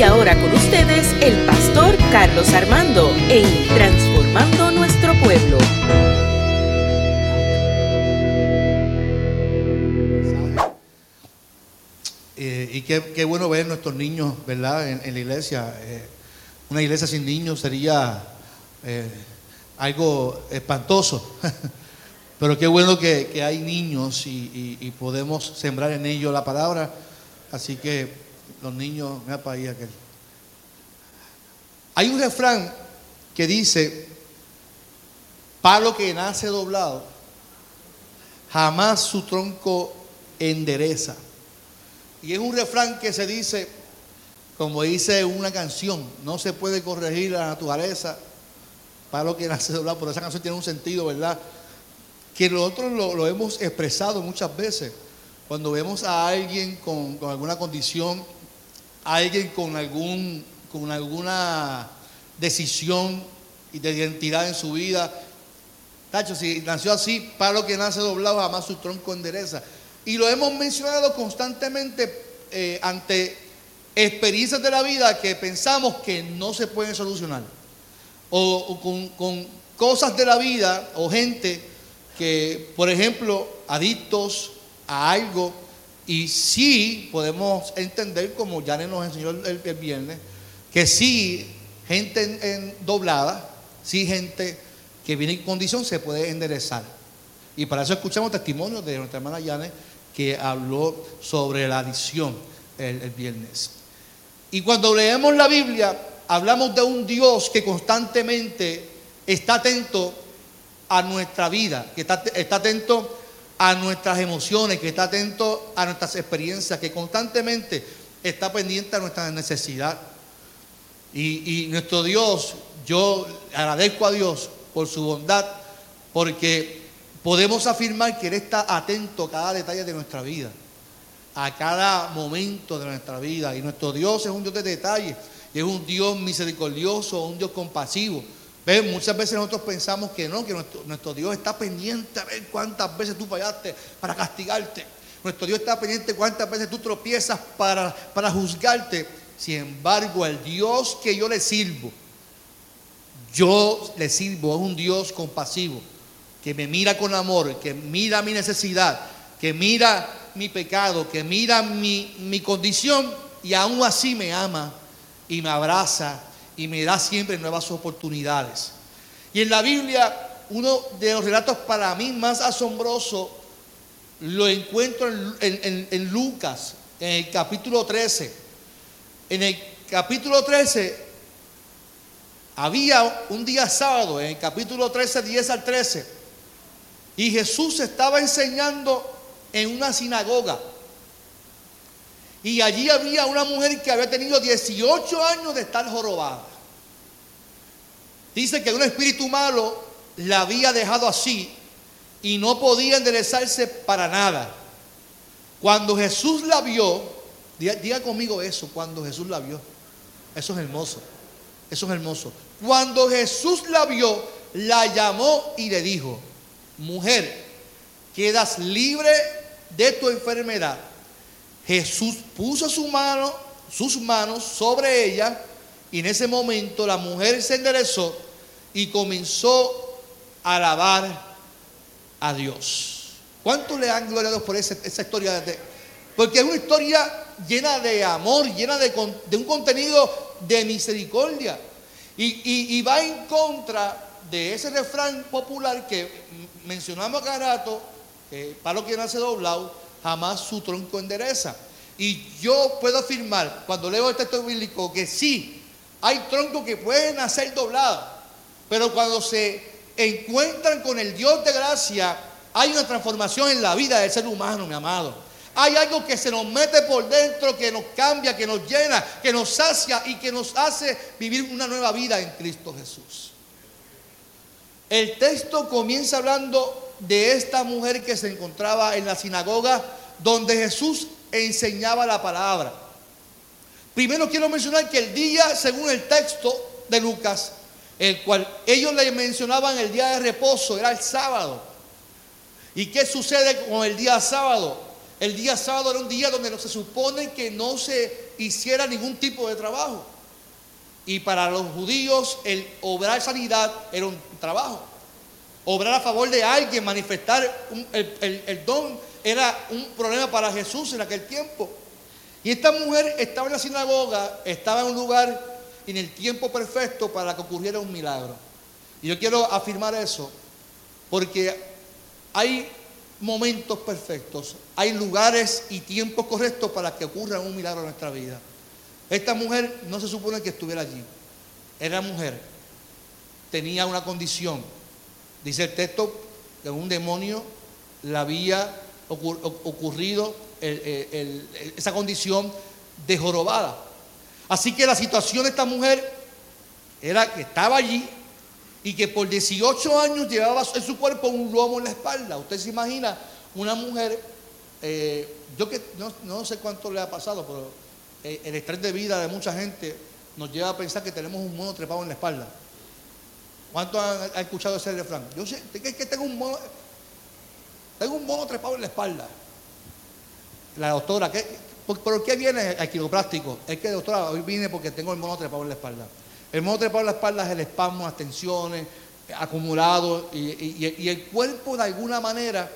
Y ahora con ustedes el pastor Carlos Armando en Transformando Nuestro Pueblo. Eh, y qué, qué bueno ver nuestros niños, ¿verdad? En, la iglesia. Eh, una iglesia sin niños sería eh, algo espantoso. Pero qué bueno que, que hay niños y podemos sembrar en ellos la palabra. Así que los niños, mira para aquel. Hay un refrán que dice, palo que nace doblado, jamás su tronco endereza. Y es un refrán que se dice, como dice una canción, no se puede corregir la naturaleza, palo que nace doblado, pero esa canción tiene un sentido, ¿verdad? Que nosotros lo, hemos expresado muchas veces. Cuando vemos a alguien con, alguna condición, alguien con, algún, con alguna decisión y de identidad en su vida, Tacho, si nació así, palo que nace doblado, jamás su tronco endereza. Y lo hemos mencionado constantemente eh, ante experiencias de la vida que pensamos que no se pueden solucionar. O, o con, con cosas de la vida o gente que, por ejemplo, adictos a algo, y sí podemos entender, como Janet nos enseñó el, viernes, que sí, gente en- en doblada, sí, gente que viene en condición se puede enderezar. Y para eso escuchamos testimonios de nuestra hermana Janet que habló sobre la adicción el, el viernes. Y cuando leemos la Biblia, hablamos de un Dios que constantemente está atento a nuestra vida, que está, está atento a nuestras emociones, que está atento a nuestras experiencias, que constantemente está pendiente a nuestra necesidad. Y, y nuestro Dios, yo agradezco a Dios por su bondad, porque podemos afirmar que Él está atento a cada detalle de nuestra vida, a cada momento de nuestra vida. Y nuestro Dios es un Dios de detalles, es un Dios misericordioso, un Dios compasivo. Muchas veces nosotros pensamos que no, que nuestro, nuestro Dios está pendiente a ver cuántas veces tú fallaste para castigarte. Nuestro Dios está pendiente cuántas veces tú tropiezas para, para juzgarte. Sin embargo, el Dios que yo le sirvo, yo le sirvo a un Dios compasivo, que me mira con amor, que mira mi necesidad, que mira mi pecado, que mira mi, mi condición y aún así me ama y me abraza y me da siempre nuevas oportunidades. Y en la Biblia, uno de los relatos para mí más asombroso lo encuentro en, en- Lucas, en el capítulo 13. En el capítulo 13 había un día sábado, en el capítulo 13, 10 al 13, y Jesús estaba enseñando en una sinagoga. Y allí había una mujer que había tenido 18 años de estar jorobada. Dice que un espíritu malo la había dejado así y no podía enderezarse para nada. Cuando Jesús la vio, diga, conmigo eso, cuando Jesús la vio. Eso es hermoso. Eso es hermoso. Cuando Jesús la vio, la llamó y le dijo, mujer, quedas libre de tu enfermedad. Jesús puso sus manos sobre ella y en ese momento la mujer se enderezó y comenzó a alabar a Dios. ¿Cuánto le dan gloria a Dios por esa, historia? Porque es una historia llena de amor, llena de, un contenido de misericordia. Y, va en contra de ese refrán popular que mencionamos acá rato, que para lo que nace doblado, jamás su tronco endereza. Y yo puedo afirmar, cuando leo el texto bíblico, que sí, hay troncos que pueden nacer doblados, pero cuando se encuentran con el Dios de gracia, hay una transformación en la vida del ser humano, mi amado. Hay algo que se nos mete por dentro, que nos cambia, que nos llena, que nos sacia y que nos hace vivir una nueva vida en Cristo Jesús. El texto comienza hablando de esta mujer que se encontraba en la sinagoga donde Jesús enseñaba la palabra. Primero quiero mencionar que el día, según el texto de Lucas, el cual ellos le mencionaban el día de reposo, era el sábado. ¿Y qué sucede con el día sábado? El día sábado era un día donde se supone que no se hiciera ningún tipo de trabajo. Y para los judíos el obrar sanidad era un trabajo. Obrar a favor de alguien, manifestar el, el don era un problema para Jesús en aquel tiempo. Y esta mujer estaba en la sinagoga, estaba en un lugar en el tiempo perfecto para que ocurriera un milagro. Y yo quiero afirmar eso porque hay momentos perfectos, hay lugares y tiempos correctos para que ocurra un milagro en nuestra vida. Esta mujer no se supone que estuviera allí. Era mujer, tenía una condición. Dice el texto que un demonio la había ocurrido esa condición de jorobada. Así que la situación de esta mujer era que estaba allí y que por 18 años llevaba en su cuerpo un lomo en la espalda. Usted se imagina una mujer, eh, yo que no, sé cuánto le ha pasado, pero eh, el estrés de vida de mucha gente nos lleva a pensar que tenemos un mono trepado en la espalda. ¿Cuántos han, escuchado ese refrán? Yo sé que, que tengo un mono, tengo un mono trepado en la espalda. La doctora, ¿qué, por, qué viene al quiropráctico? Es que, doctora, hoy vine porque tengo el mono trepado en la espalda. El mono trepado en la espalda es el espasmo, las tensiones acumulados y, el cuerpo de alguna manera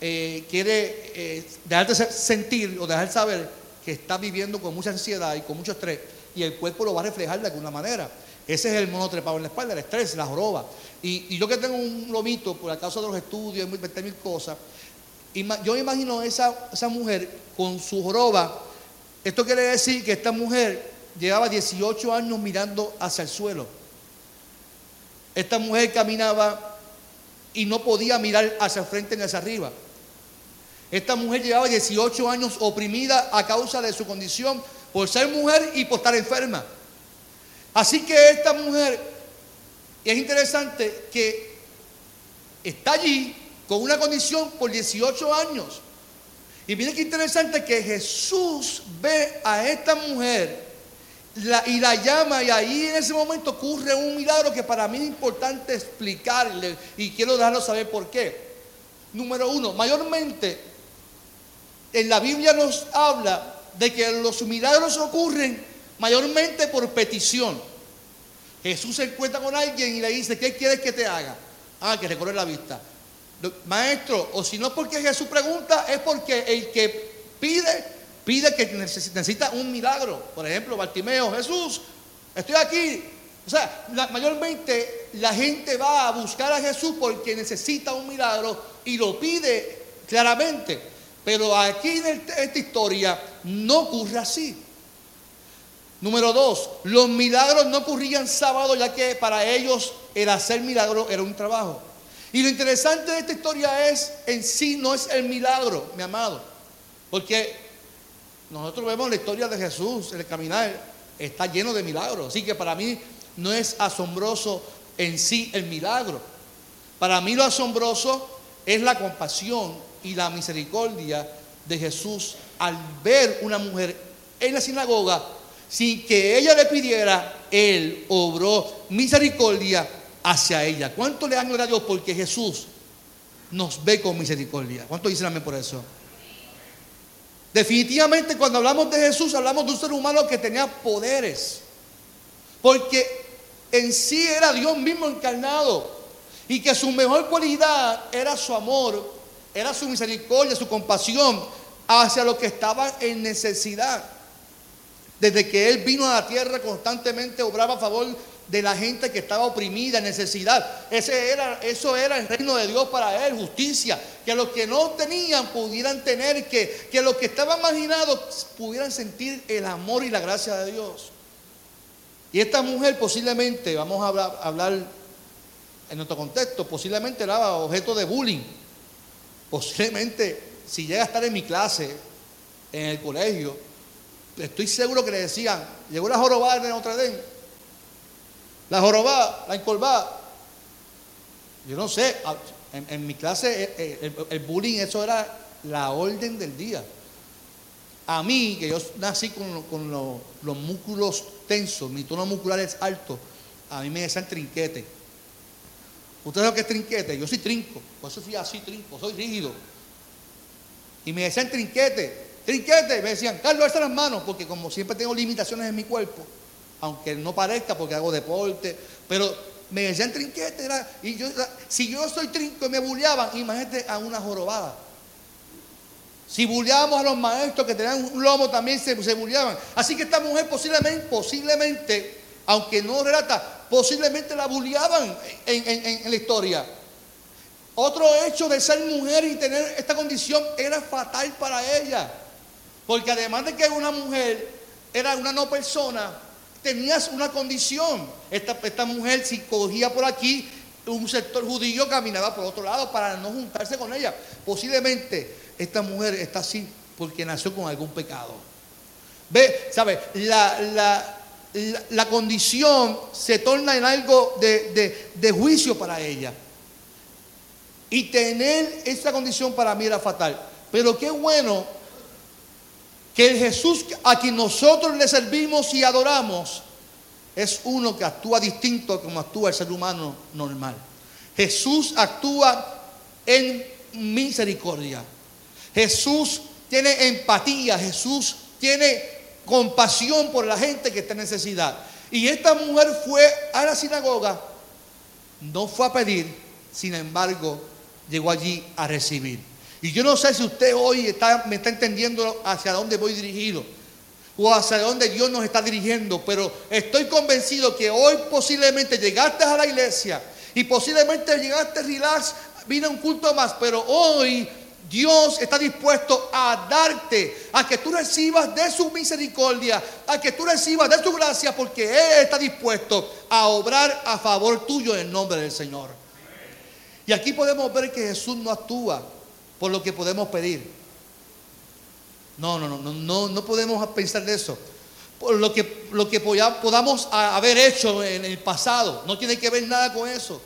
eh, quiere eh, dejarte sentir o dejar saber que está viviendo con mucha ansiedad y con mucho estrés y el cuerpo lo va a reflejar de alguna manera. Ese es el mono trepado en la espalda, el estrés, la joroba. Y, yo que tengo un lomito por el caso de los estudios, y mil cosas, yo me imagino esa, esa mujer con su joroba. Esto quiere decir que esta mujer llevaba 18 años mirando hacia el suelo. Esta mujer caminaba y no podía mirar hacia el frente ni hacia arriba. Esta mujer llevaba 18 años oprimida a causa de su condición por ser mujer y por estar enferma. Así que esta mujer, es interesante que está allí con una condición por 18 años. Y miren qué interesante que Jesús ve a esta mujer y la llama y ahí en ese momento ocurre un milagro que para mí es importante explicarle y quiero dejarlo saber por qué. Número uno, mayormente en la Biblia nos habla de que los milagros ocurren mayormente por petición. Jesús se encuentra con alguien y le dice, ¿qué quieres que te haga? Ah, que recorre la vista. Maestro, o si no porque Jesús pregunta, es porque el que pide pide que necesita un milagro. Por ejemplo, Bartimeo, Jesús, estoy aquí. O sea, mayormente la gente va a buscar a Jesús porque necesita un milagro y lo pide claramente. Pero aquí en esta historia no ocurre así. Número dos, los milagros no ocurrían sábado ya que para ellos el hacer milagro era un trabajo. Y lo interesante de esta historia es, en sí no es el milagro, mi amado. Porque nosotros vemos la historia de Jesús, el caminar está lleno de milagros. Así que para mí no es asombroso en sí el milagro. Para mí lo asombroso es la compasión y la misericordia de Jesús al ver una mujer en la sinagoga sin que ella le pidiera, él obró misericordia hacia ella. ¿Cuánto le dan gloria a Dios? Porque Jesús nos ve con misericordia. ¿Cuánto dicen amén por eso? Definitivamente cuando hablamos de Jesús hablamos de un ser humano que tenía poderes. Porque en sí era Dios mismo encarnado. Y que su mejor cualidad era su amor, era su misericordia, su compasión hacia los que estaban en necesidad. Desde que Él vino a la tierra constantemente obraba a favor de la gente que estaba oprimida, en necesidad. Ese era, eso era el reino de Dios para él, justicia. Que los que no tenían pudieran tener, que, que los que estaban marginados pudieran sentir el amor y la gracia de Dios. Y esta mujer posiblemente, vamos a hablar, hablar en nuestro contexto, posiblemente era objeto de bullying. Posiblemente, si llega a estar en mi clase, en el colegio, estoy seguro que le decían, llegó la jorobada de Notre Dame la jorobada, la encolvada. Yo no sé, en, mi clase eh, eh, el, bullying, eso era la orden del día. A mí, que yo nací con, los, músculos tensos, mi tono muscular es alto, a mí me decían trinquete. ¿Ustedes saben qué es trinquete? Yo soy trinco, por eso soy así trinco, soy rígido. Y me decían trinquete, trinquete. Me decían, Carlos, alza las manos, porque como siempre tengo limitaciones en mi cuerpo, aunque no parezca porque hago deporte, pero me decían trinquete. Era, y yo, si yo soy trinco me bulleaban, imagínate a una jorobada. Si bulleábamos a los maestros que tenían un lomo, también se, se bulleaban. Así que esta mujer posiblemente, posiblemente, aunque no relata, posiblemente la bulleaban en, la historia. Otro hecho de ser mujer y tener esta condición era fatal para ella. Porque además de que una mujer, era una no persona, tenías una condición. Esta, mujer, si cogía por aquí, un sector judío caminaba por otro lado para no juntarse con ella. Posiblemente esta mujer está así porque nació con algún pecado. Ve, ¿sabe? La, la, condición se torna en algo de, de juicio para ella. Y tener esa condición para mí era fatal. Pero qué bueno que el Jesús a quien nosotros le servimos y adoramos es uno que actúa distinto a como actúa el ser humano normal. Jesús actúa en misericordia. Jesús tiene empatía, Jesús tiene compasión por la gente que está en necesidad. Y esta mujer fue a la sinagoga, no fue a pedir, sin embargo, llegó allí a recibir. Y yo no sé si usted hoy me está entendiendo hacia dónde voy dirigido o hacia dónde Dios nos está dirigiendo, pero estoy convencido que hoy posiblemente llegaste a la iglesia y posiblemente llegaste relax, vino un culto más, pero hoy Dios está dispuesto a darte, a que tú recibas de su misericordia, a que tú recibas de su gracia, porque Él está dispuesto a obrar a favor tuyo en nombre del Señor. Y aquí podemos ver que Jesús no actúa por lo que podemos pedir. No, no, no, no, no, no podemos pensar de eso. Por lo que, lo que podamos haber hecho en el pasado. No tiene que ver nada con eso.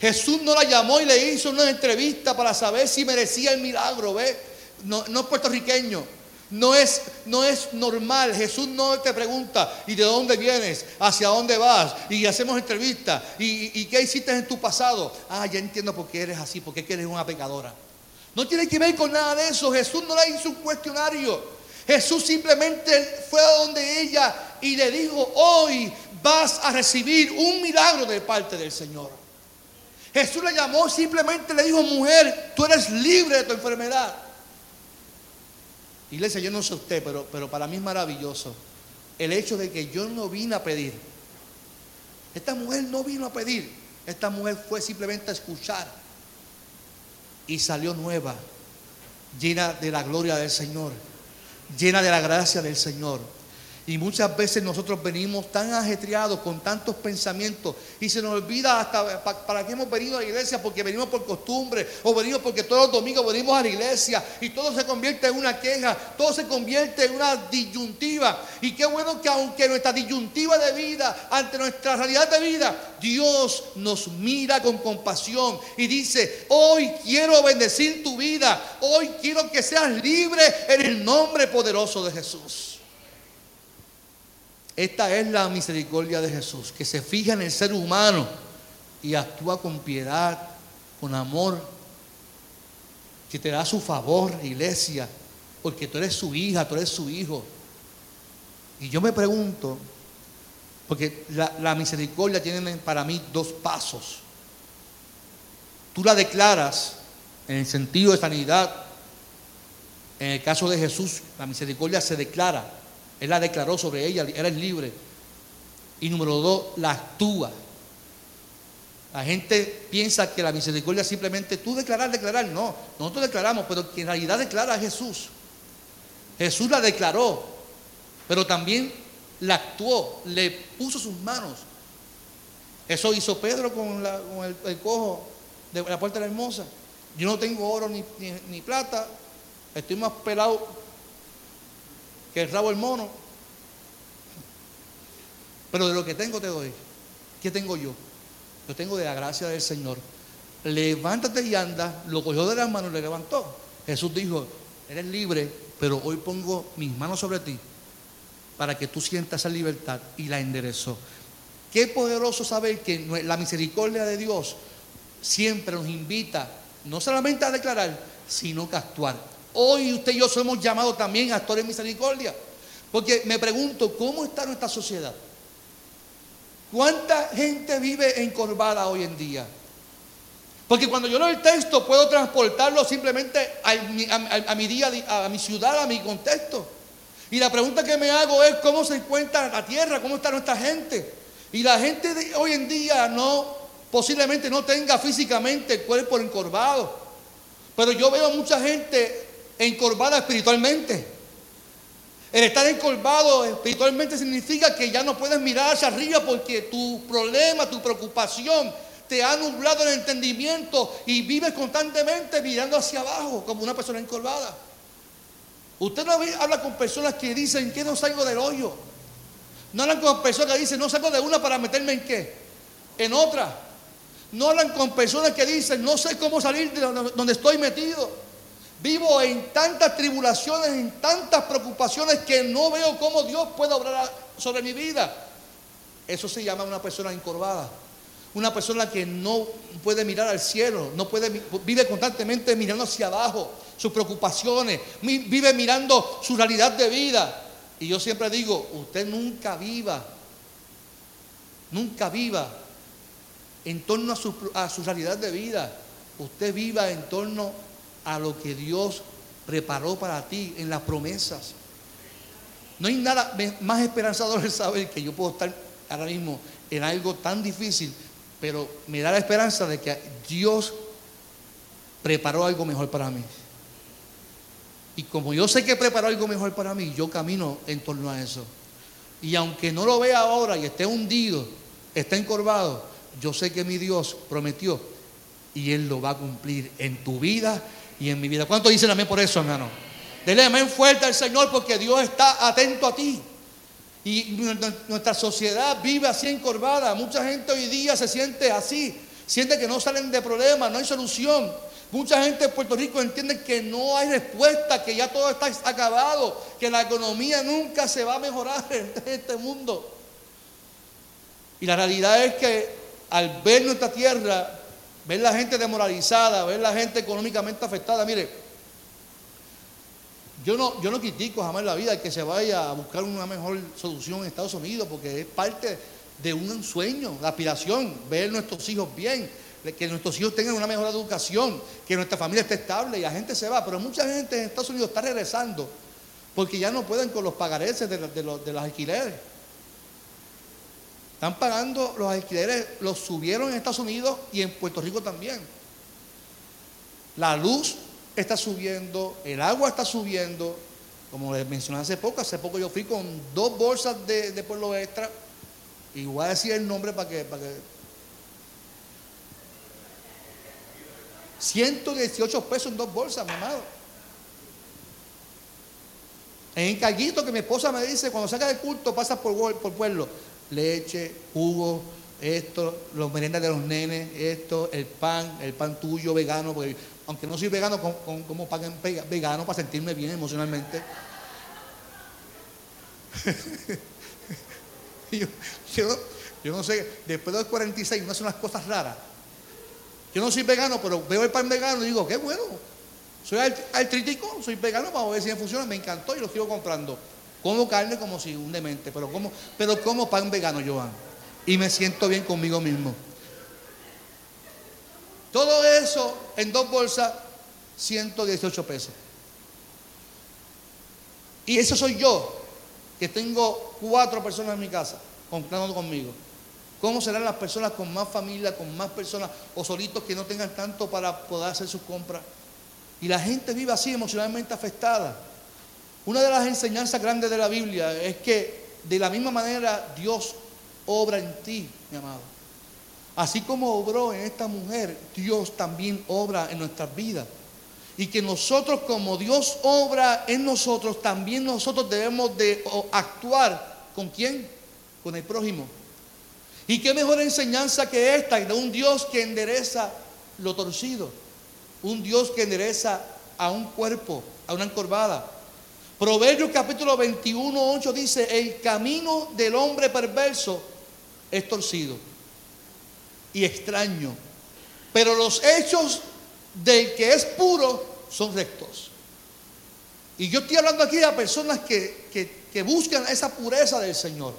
Jesús no la llamó y le hizo una entrevista para saber si merecía el milagro, ¿ve? No, no es puertorriqueño. No es, no es normal. Jesús no te pregunta, ¿y de dónde vienes? ¿Hacia dónde vas? Y hacemos entrevista. ¿Y, qué hiciste en tu pasado? Ah, ya entiendo por qué eres así, porque eres una pecadora. No tiene que ver con nada de eso. Jesús no le hizo un cuestionario. Jesús simplemente fue a donde ella y le dijo, hoy vas a recibir un milagro de parte del Señor. Jesús la llamó, simplemente le dijo, mujer, tú eres libre de tu enfermedad. Iglesia, yo no sé usted, pero, pero para mí es maravilloso el hecho de que yo no vine a pedir. Esta mujer no vino a pedir. Esta mujer fue simplemente a escuchar. Y salió nueva, llena de la gloria del Señor, llena de la gracia del Señor. Y muchas veces nosotros venimos tan ajetreados con tantos pensamientos y se nos olvida hasta para qué hemos venido a la iglesia, porque venimos por costumbre o venimos porque todos los domingos venimos a la iglesia y todo se convierte en una queja, todo se convierte en una disyuntiva. Y qué bueno que aunque nuestra disyuntiva de vida, ante nuestra realidad de vida, Dios nos mira con compasión y dice, hoy quiero bendecir tu vida, hoy quiero que seas libre en el nombre poderoso de Jesús. Esta es la misericordia de Jesús, que se fija en el ser humano y actúa con piedad, con amor, que te da su favor, iglesia, porque tú eres su hija, tú eres su hijo. Y yo me pregunto, porque la, misericordia tiene para mí dos pasos. Tú la declaras en el sentido de sanidad. En el caso de Jesús, la misericordia se declara él la declaró sobre ella, eres libre. Y número dos, la actúa. La gente piensa que la misericordia simplemente tú declarar, declarar. No, nosotros declaramos, pero que en realidad declara a Jesús. Jesús la declaró, pero también la actuó, le puso sus manos. Eso hizo Pedro con, el, cojo de la puerta de la hermosa. Yo no tengo oro ni, ni plata, estoy más pelado que el rabo el mono. Pero de lo que tengo te doy. ¿Qué tengo yo? Yo tengo de la gracia del Señor. Levántate y anda. Lo cogió de las manos y le levantó. Jesús dijo, eres libre, pero hoy pongo mis manos sobre ti para que tú sientas esa libertad y la enderezó. Qué poderoso saber que la misericordia de Dios siempre nos invita no solamente a declarar, sino que a actuar. Hoy usted y yo somos llamados también actores de misericordia. Porque me pregunto, ¿cómo está nuestra sociedad? ¿Cuánta gente vive encorvada hoy en día? Porque cuando yo leo el texto puedo transportarlo simplemente a mi, día, a mi ciudad, a mi contexto. Y la pregunta que me hago es cómo se encuentra la tierra, cómo está nuestra gente. Y la gente de hoy en día no, posiblemente no tenga físicamente el cuerpo encorvado. Pero yo veo mucha gente encorvada espiritualmente. El estar encorvado espiritualmente significa que ya no puedes mirar hacia arriba porque tu problema, tu preocupación te ha nublado el entendimiento y vives constantemente mirando hacia abajo como una persona encorvada. Usted no habla con personas que dicen que no salgo del hoyo. No hablan con personas que dicen no salgo de una para meterme en qué, en otra. No hablan con personas que dicen no sé cómo salir de donde estoy metido. Vivo en tantas tribulaciones, en tantas preocupaciones que no veo cómo Dios puede obrar sobre mi vida. Eso se llama una persona encorvada. Una persona que no puede mirar al cielo, no puede, vive constantemente mirando hacia abajo, sus preocupaciones, vive mirando su realidad de vida. Y yo siempre digo, usted nunca viva, nunca viva en torno a su, a su realidad de vida. Usted viva en torno a lo que Dios preparó para ti en las promesas. No hay nada más esperanzador de saber que yo puedo estar ahora mismo en algo tan difícil, pero me da la esperanza de que Dios preparó algo mejor para mí. Y como yo sé que preparó algo mejor para mí, yo camino en torno a eso. Y aunque no lo vea ahora y esté hundido, esté encorvado, yo sé que mi Dios prometió y Él lo va a cumplir en tu vida y en mi vida. ¿Cuánto dicen amén por eso, hermano? Dele amén fuerte al Señor porque Dios está atento a ti. Y nuestra sociedad vive así encorvada. Mucha gente hoy día se siente así. Siente que no salen de problemas, no hay solución. Mucha gente en Puerto Rico entiende que no hay respuesta, que ya todo está acabado, que la economía nunca se va a mejorar en este mundo. Y la realidad es que al ver nuestra tierra, ver la gente demoralizada, ver la gente económicamente afectada, mire, yo no, yo no critico jamás la vida que se vaya a buscar una mejor solución en Estados Unidos, porque es parte de un sueño, de aspiración, ver nuestros hijos bien, que nuestros hijos tengan una mejor educación, que nuestra familia esté estable y la gente se va. Pero mucha gente en Estados Unidos está regresando porque ya no pueden con los pagareces de, de los alquileres. Están pagando los alquileres, los subieron en Estados Unidos y en Puerto Rico también. La luz está subiendo, el agua está subiendo. Como les mencioné hace poco, hace poco yo fui con dos bolsas de, Pueblo Extra. Y voy a decir el nombre para que, para que 118 pesos en dos bolsas, mi amado. En encarguito que mi esposa me dice, cuando saca del culto, pasa por, por pueblo. Leche, jugo, esto, los meriendas de los nenes, esto, el pan, el pan tuyo vegano, porque aunque no soy vegano, como pagan vegano para sentirme bien emocionalmente. yo, no sé, después de los 46 uno hace unas cosas raras. Yo no soy vegano, pero veo el pan vegano y digo, qué bueno. Soy artrítico, soy vegano para ver si me funciona, me encantó y lo sigo comprando. Como carne como si un demente, pero como, pero como pan vegano, Joan. Y me siento bien conmigo mismo. Todo eso en dos bolsas, 118 pesos. Y eso soy yo, que tengo cuatro personas en mi casa comprando conmigo. ¿Cómo serán las personas con más familia, con más personas o solitos que no tengan tanto para poder hacer sus compras? Y la gente vive así emocionalmente afectada. Una de las enseñanzas grandes de la Biblia es que de la misma manera Dios obra en ti, mi amado. Así como obró en esta mujer, Dios también obra en nuestras vidas. Y que nosotros como Dios obra en nosotros, también nosotros debemos de actuar con quién? Con el prójimo. Y qué mejor enseñanza que esta, de un Dios que endereza lo torcido. Un Dios que endereza a un cuerpo, a una encorvada. Proverbios capítulo 21, 8 dice, el camino del hombre perverso es torcido y extraño. Pero los hechos del que es puro son rectos. Y yo estoy hablando aquí a personas que, que, que buscan esa pureza del Señor,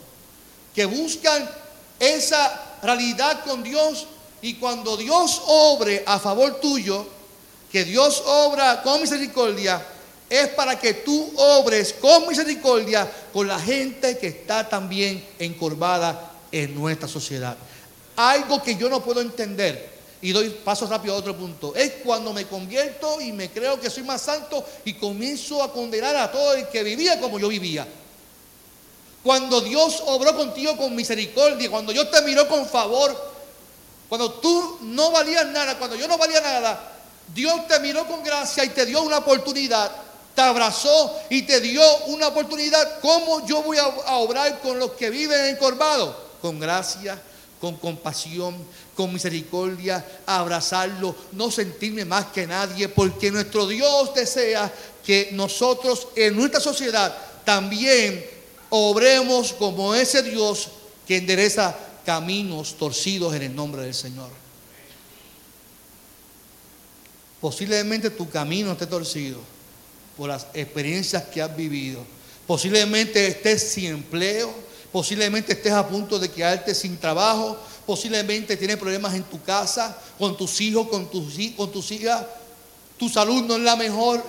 que buscan esa realidad con Dios y cuando Dios obre a favor tuyo, que Dios obra con misericordia, es para que tú obres con misericordia con la gente que está también encorvada en nuestra sociedad. Algo que yo no puedo entender, y doy paso rápido a otro punto, es cuando me convierto y me creo que soy más santo y comienzo a condenar a todo el que vivía como yo vivía. Cuando Dios obró contigo con misericordia, cuando Dios te miró con favor, cuando tú no valías nada, cuando yo no valía nada, Dios te miró con gracia y te dio una oportunidad, te abrazó y te dio una oportunidad. ¿Cómo yo voy a, obrar con los que viven encorvados? Con gracia, con compasión, con misericordia, abrazarlo, no sentirme más que nadie, porque nuestro Dios desea que nosotros en nuestra sociedad también obremos como ese Dios que endereza caminos torcidos en el nombre del Señor. Posiblemente tu camino esté torcido por las experiencias que has vivido. Posiblemente estés sin empleo, posiblemente estés a punto de quedarte sin trabajo, posiblemente tienes problemas en tu casa, con tus hijos, con tus, con tus hijas, tu salud no es la mejor.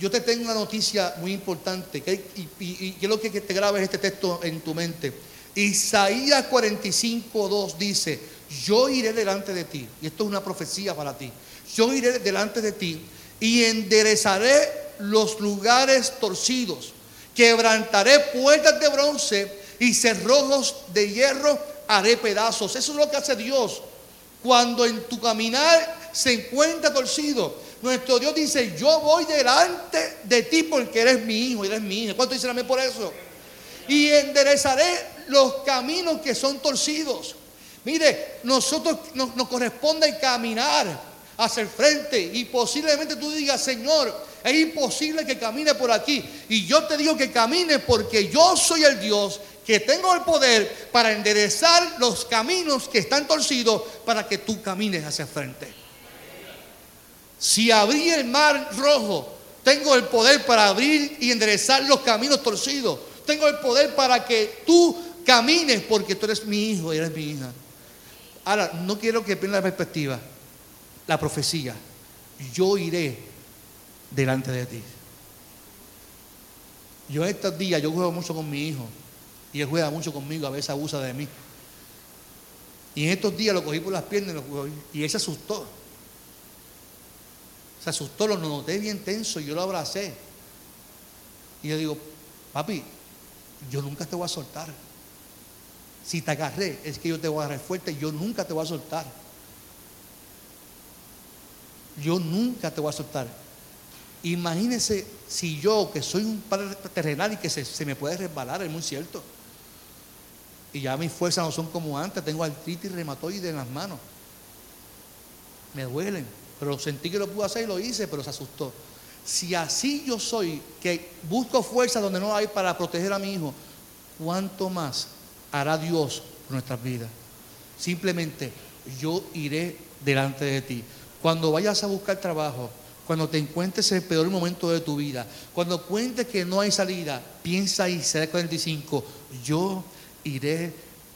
Yo te tengo una noticia muy importante, que, y, y, quiero que te grabes este texto en tu mente. Isaías 45, 2 dice, yo iré delante de ti, y esto es una profecía para ti, yo iré delante de ti y enderezaré los lugares torcidos, quebrantaré puertas de bronce y cerrojos de hierro haré pedazos. Eso es lo que hace Dios cuando en tu caminar se encuentra torcido. Nuestro Dios dice, yo voy delante de ti porque eres mi hijo, eres mi hija. ¿Cuánto dicen a mí por eso? Y enderezaré los caminos que son torcidos. Mire, nosotros nos, nos corresponde caminar hacia el frente y posiblemente tú digas, Señor, es imposible que camine por aquí. Y yo te digo que camine porque yo soy el Dios que tengo el poder para enderezar los caminos que están torcidos para que tú camines hacia frente. Si abrí el mar rojo, tengo el poder para abrir y enderezar los caminos torcidos. Tengo el poder para que tú camines porque tú eres mi hijo y eres mi hija. Ahora, no quiero que pierda la perspectiva la profecía, yo iré delante de ti. Yo estos días, yo juego mucho con mi hijo y él juega mucho conmigo, a veces abusa de mí. Y en estos días lo cogí por las piernas y, él se asustó. Se asustó, lo noté bien tenso y yo lo abracé. Y yo digo, papi, yo nunca te voy a soltar. Si te agarré, es que yo te voy a agarrar fuerte, yo nunca te voy a soltar yo nunca te voy a soltar. Imagínese si yo, que soy un padre terrenal y que se, me puede resbalar, es muy cierto. Y ya mis fuerzas no son como antes, tengo artritis reumatoide en las manos. Me duelen, pero sentí que lo pude hacer y lo hice, pero se asustó. Si así yo soy, que busco fuerza donde no hay para proteger a mi hijo, ¿cuánto más hará Dios por nuestras vidas? Simplemente yo iré delante de ti. Cuando vayas a buscar trabajo, cuando te encuentres en el peor momento de tu vida, cuando cuentes que no hay salida, piensa será 45, yo iré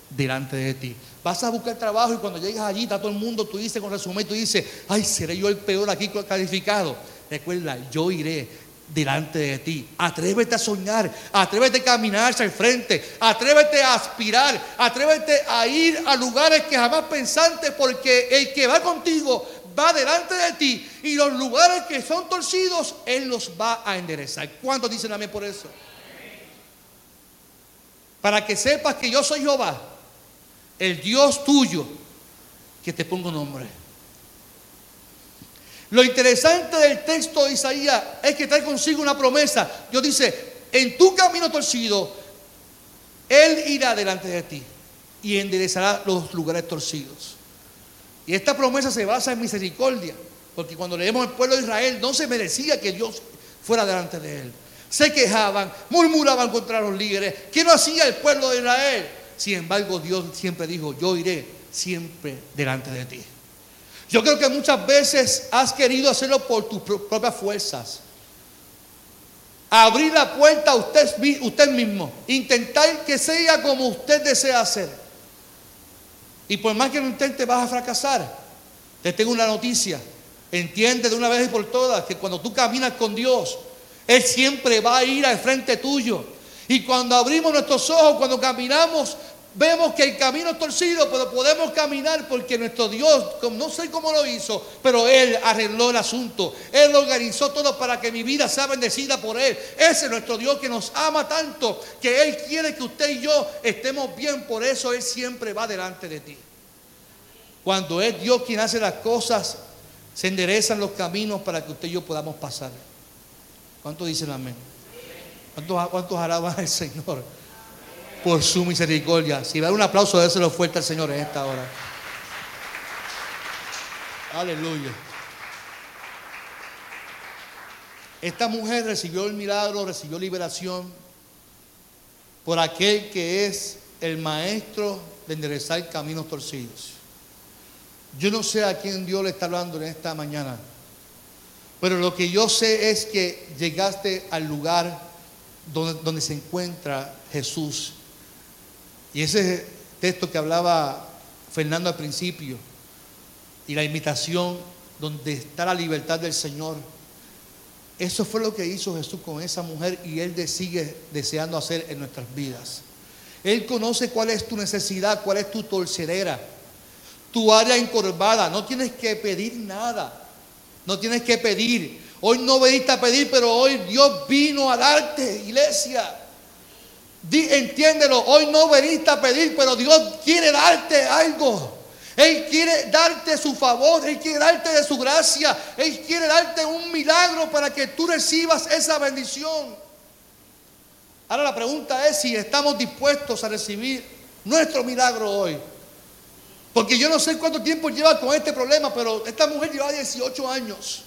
delante de ti. Vas a buscar trabajo y cuando llegas allí está todo el mundo, tú dices con resumen, tú dices, ay, seré yo el peor aquí calificado. Recuerda, yo iré delante de ti. Atrévete a soñar, atrévete a caminar hacia el frente, atrévete a aspirar, atrévete a ir a lugares que jamás pensaste, porque el que va contigo va delante de ti y los lugares que son torcidos, Él los va a enderezar. ¿Cuántos dicen amén por eso? Para que sepas que yo soy Jehová, el Dios tuyo, que te pongo nombre. Lo interesante del texto de Isaías es que trae consigo una promesa. Dios dice, en tu camino torcido, Él irá delante de ti y enderezará los lugares torcidos. Y esta promesa se basa en misericordia, porque cuando leemos el pueblo de Israel no se merecía que Dios fuera delante de él. Se quejaban, murmuraban contra los líderes. ¿Qué no hacía el pueblo de Israel? Sin embargo, Dios siempre dijo, yo iré siempre delante de ti. Yo creo que muchas veces has querido hacerlo por tus propias fuerzas. abrir la puerta a usted, usted mismo, intentar que sea como usted desea hacer. Y por más que lo intente, vas a fracasar. Te tengo una noticia. Entiende de una vez y por todas que cuando tú caminas con Dios, Él siempre va a ir al frente tuyo. Y cuando abrimos nuestros ojos, cuando caminamos, vemos que el camino es torcido, pero podemos caminar porque nuestro Dios, no sé cómo lo hizo, pero Él arregló el asunto. Él organizó todo para que mi vida sea bendecida por Él. Ese es nuestro Dios que nos ama tanto, que Él quiere que usted y yo estemos bien. Por eso Él siempre va delante de ti. Cuando es Dios quien hace las cosas, se enderezan los caminos para que usted y yo podamos pasar. ¿Cuántos dicen amén? ¿Cuántos, cuántos alaban al Señor? Por su misericordia. Si da un aplauso, déselo fuerte al Señor en esta hora. Aleluya. Esta mujer recibió el milagro, recibió liberación por aquel que es el maestro de enderezar caminos torcidos. Yo no sé a quién Dios le está hablando en esta mañana, pero lo que yo sé es que llegaste al lugar donde se encuentra Jesús y ese texto que hablaba Fernando al principio, y la invitación donde está la libertad del Señor, eso fue lo que hizo Jesús con esa mujer y Él sigue deseando hacer en nuestras vidas. Él conoce cuál es tu necesidad, cuál es tu torcedera, tu área encorvada. No tienes que pedir nada. No tienes que pedir. Hoy no veniste a pedir, pero hoy Dios vino a darte, iglesia entiéndelo, hoy no veniste a pedir, pero Dios quiere darte algo. Él quiere darte su favor, Él quiere darte de su gracia, Él quiere darte un milagro para que tú recibas esa bendición. Ahora la pregunta es si estamos dispuestos a recibir nuestro milagro hoy. Porque yo no sé cuánto tiempo lleva con este problema, pero esta mujer lleva 18 años.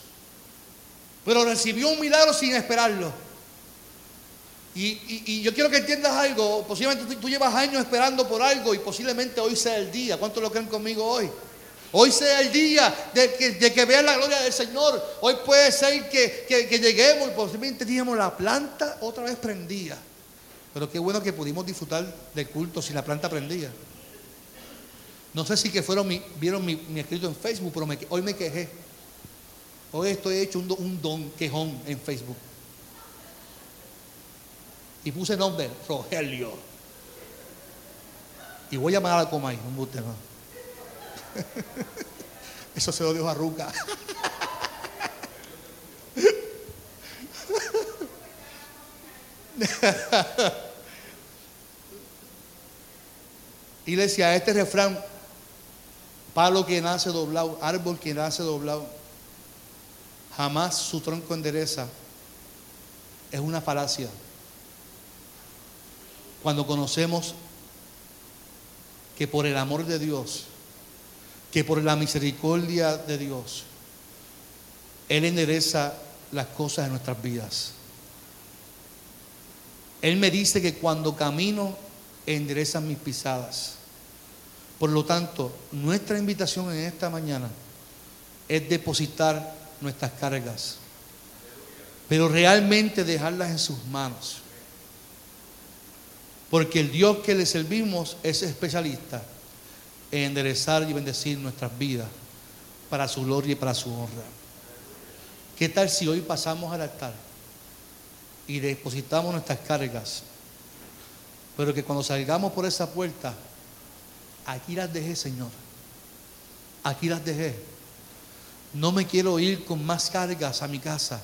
Pero recibió un milagro sin esperarlo. Y, yo quiero que entiendas algo. Posiblemente tú, llevas años esperando por algo y posiblemente hoy sea el día. ¿Cuántos lo creen conmigo hoy? Hoy sea el día de que, de la gloria del Señor. Hoy puede ser que, lleguemos y posiblemente digamos la planta otra vez prendía. Pero qué bueno que pudimos disfrutar del culto si la planta prendía. No sé si que fueron vieron mi, escrito en Facebook, pero hoy me quejé. Hoy estoy hecho un don quejón en Facebook. Y puse nombre, Rogelio. Y voy a llamar a la Comay, un buste Eso se lo dijo a Ruca. Iglesia, este refrán, palo que nace doblado, árbol que nace doblado, jamás su tronco endereza, es una falacia cuando conocemos que por el amor de Dios, que por la misericordia de Dios, Él endereza las cosas en nuestras vidas. Él me dice que cuando camino enderezan mis pisadas. Por lo tanto, nuestra invitación en esta mañana es depositar nuestras cargas, pero realmente dejarlas en sus manos. Porque el Dios que le servimos es especialista en enderezar y bendecir nuestras vidas para su gloria y para su honra. ¿Qué tal si hoy pasamos al altar y depositamos nuestras cargas? Pero que cuando salgamos por esa puerta, aquí las dejé, Señor. Aquí las dejé. No me quiero ir con más cargas a mi casa.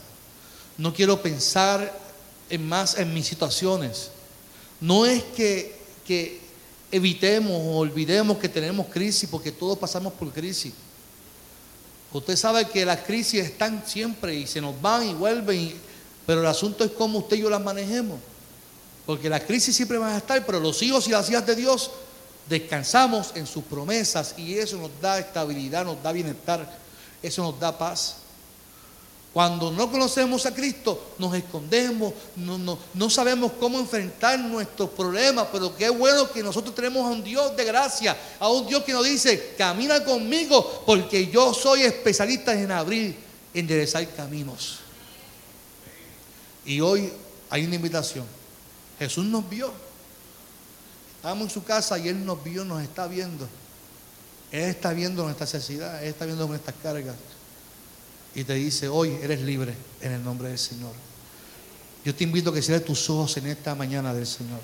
No quiero pensar en más en mis situaciones. No es que, evitemos o olvidemos que tenemos crisis, porque todos pasamos por crisis. Usted sabe que las crisis están siempre y se nos van y vuelven, pero el asunto es cómo usted y yo las manejemos. Porque las crisis siempre van a estar, pero los hijos y las hijas de Dios descansamos en sus promesas y eso nos da estabilidad, nos da bienestar, eso nos da paz. Cuando no conocemos a Cristo, nos escondemos, no, no, sabemos cómo enfrentar nuestros problemas, pero qué bueno que nosotros tenemos a un Dios de gracia, a un Dios que nos dice, camina conmigo, porque yo soy especialista en abrir, enderezar caminos. Y hoy hay una invitación. Jesús nos vio. Estábamos en su casa y Él nos vio, nos está viendo. Él está viendo nuestra necesidad, Él está viendo nuestras cargas. Y te dice, hoy eres libre en el nombre del Señor. Yo te invito a que cierres tus ojos en esta mañana del Señor.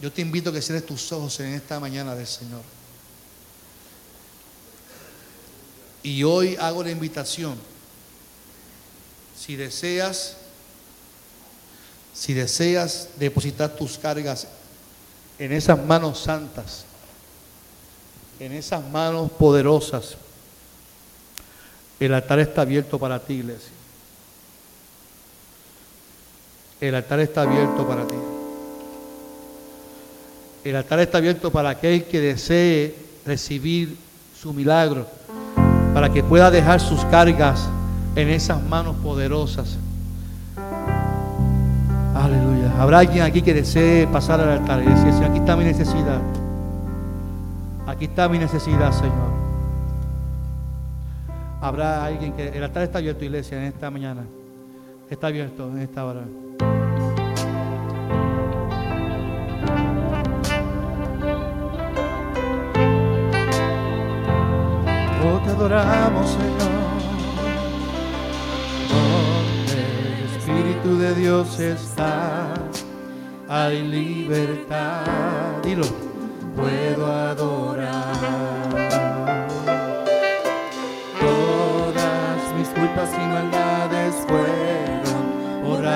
Yo te invito a que cierres tus ojos en esta mañana del Señor. Y hoy hago la invitación. Si deseas, si deseas depositar tus cargas en esas manos santas, en esas manos poderosas, el altar está abierto para ti, iglesia. El altar está abierto para ti. El altar está abierto para aquel que desee recibir su milagro, para que pueda dejar sus cargas en esas manos poderosas. Aleluya. Habrá alguien aquí que desee pasar al altar y decir, aquí está mi necesidad. Aquí está mi necesidad, Señor. Habrá alguien que... El altar está abierto, iglesia, en esta mañana. Está abierto en esta hora. Oh, te adoramos, Señor. Donde el Espíritu de Dios está, hay libertad. Dilo, puedo adorar.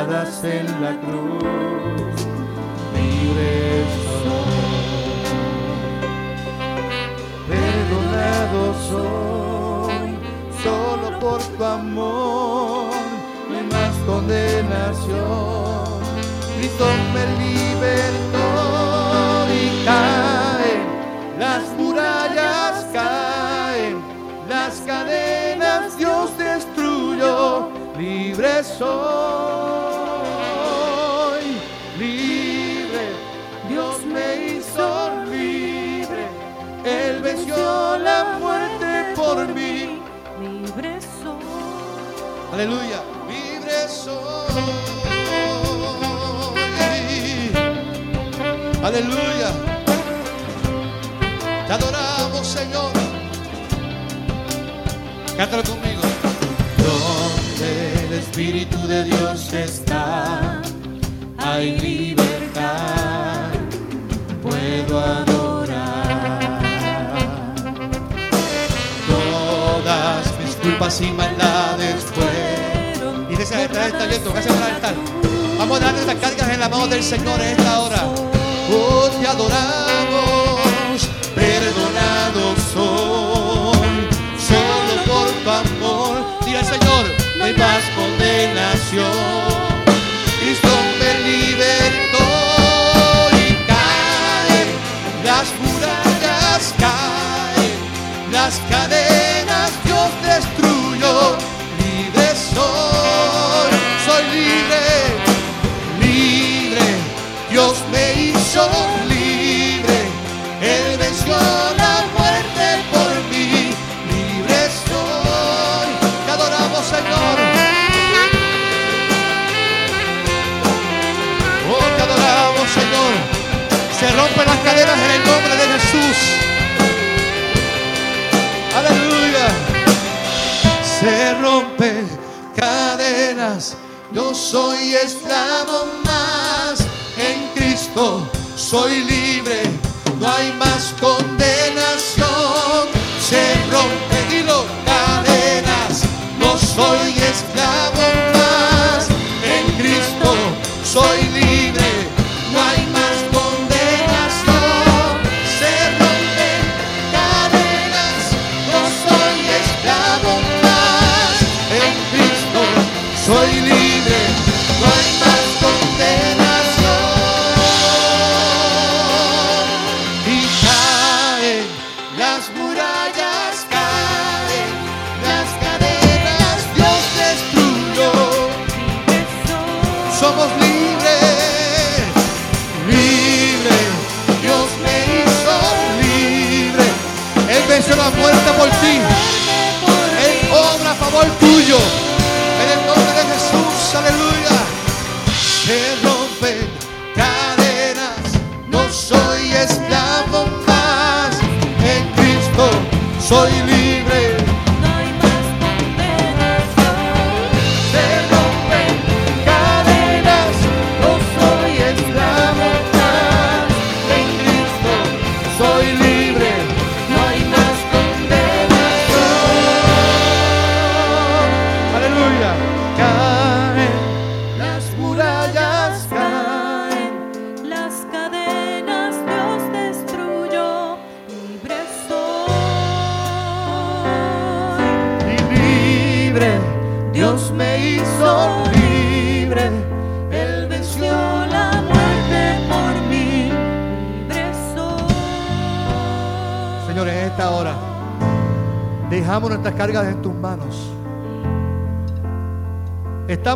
En la cruz. Libre soy, perdonado soy, solo por tu amor, no más condenación. Cristo me libertó y caen, las murallas caen, las cadenas Dios destruyó, libre soy, En el nombre de Jesús. Aleluya. Se rompen cadenas, no soy esclavo más. En Cristo soy libre.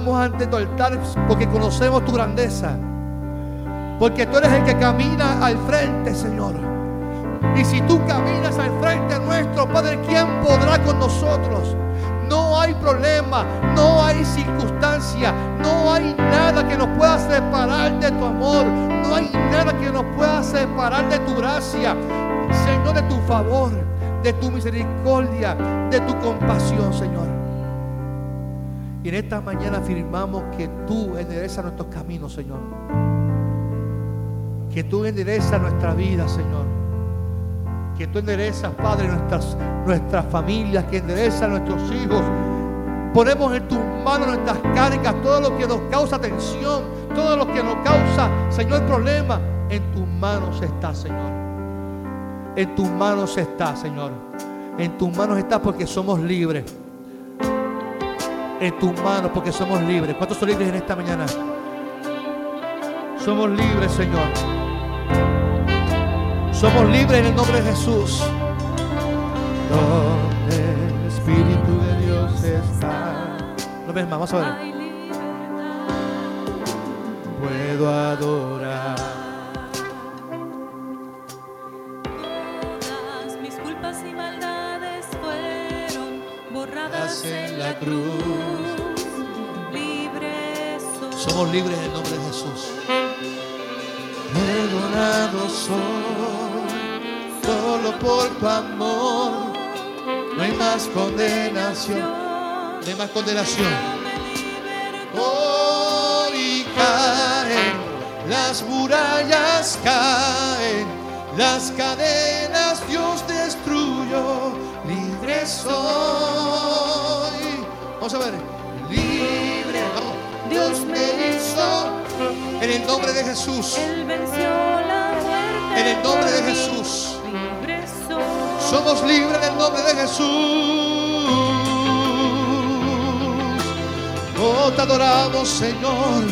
Estamos ante tu altar porque conocemos tu grandeza. Porque tú eres el que camina al frente, Señor. Y si tú caminas al frente nuestro, Padre, ¿quién podrá con nosotros? No hay problema, no hay circunstancia, no hay nada que nos pueda separar de tu amor, no hay nada que nos pueda separar de tu gracia, Señor, de tu favor, de tu misericordia, de tu compasión, Señor. Y en esta mañana afirmamos que tú enderezas nuestros caminos, Señor. Que tú enderezas nuestra vida, Señor. Que tú enderezas, Padre, nuestras, nuestras familias, que enderezas nuestros hijos. Ponemos en tus manos nuestras cargas, todo lo que nos causa tensión, todo lo que nos causa, Señor, problema. En tus manos está, Señor. En tus manos está, Señor. En tus manos está porque somos libres. En tus manos porque somos libres. ¿Cuántos son libres en esta mañana? Somos libres, Señor. Somos libres en el nombre de Jesús. Donde el Espíritu de Dios está. No ves más, vamos a ver. Puedo adorar. La cruz. Somos libres en el nombre de Jesús. Perdonado soy, solo por tu amor. No hay más condenación. No hay más condenación. Hoy caen, las murallas caen, las cadenas Dios destruyó. Libre soy. Vamos a ver. Libre. Vamos. Dios me hizo en el nombre de Jesús. Él venció la muerte. En el nombre de. Jesús. Libre soy. Somos libres en el nombre de Jesús. Oh, te adoramos, Señor.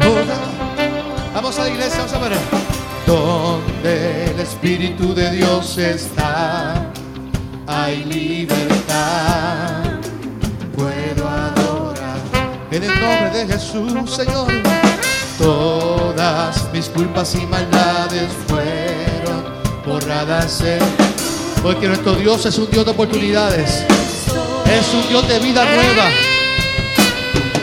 Oh, Vamos a la iglesia, vamos a ver. Donde el Espíritu de Dios está, hay libertad. Puedo adorar en el nombre de Jesús, Señor. Todas mis culpas y maldades fueron borradas en porque nuestro Dios es un Dios de oportunidades. Es un Dios de vida nueva.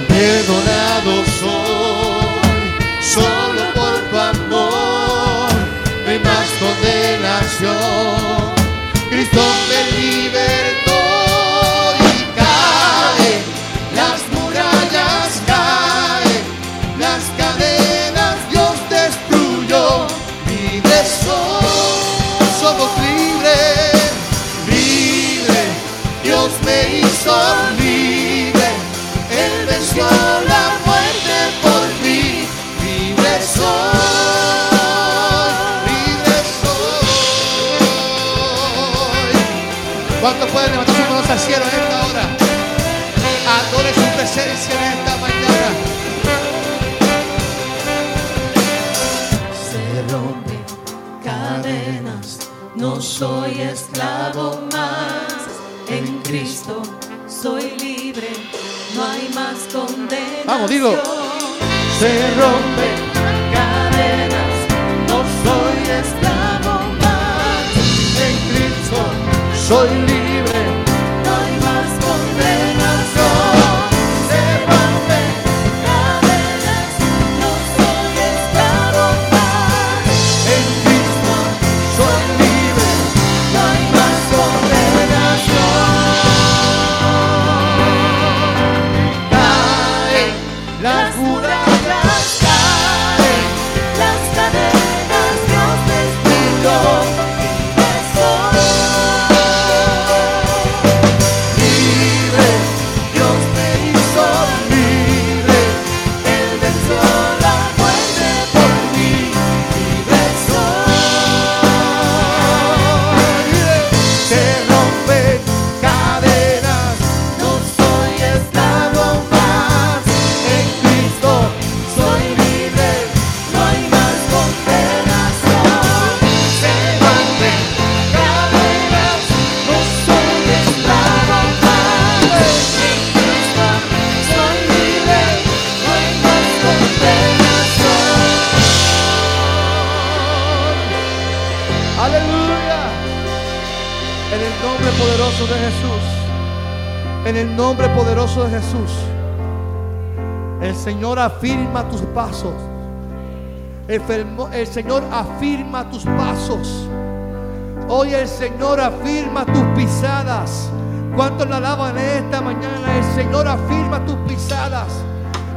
Perdonado soy, solo por tu amor. No hay más condenación. Cristo me libertó afirma tus pasos. El, Señor afirma tus pasos. Hoy el Señor afirma tus pisadas. ¿Cuántos la alaban esta mañana? El Señor afirma tus pisadas.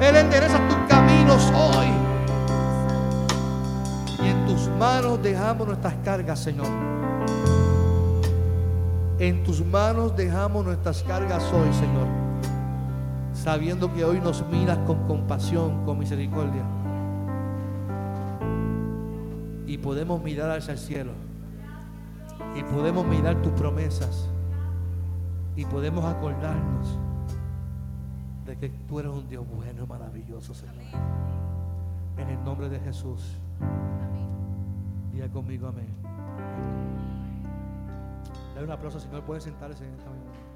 Él endereza tus caminos hoy. Y en tus manos dejamos nuestras cargas, Señor. En tus manos dejamos nuestras cargas hoy, Señor. Sabiendo que hoy nos miras con compasión, con misericordia. Y podemos mirar hacia el cielo. Y podemos mirar tus promesas. Y podemos acordarnos de que tú eres un Dios bueno y maravilloso, Señor. En el nombre de Jesús. Diga conmigo amén. Dale un aplauso, Señor. Puede sentarse en esta mañana.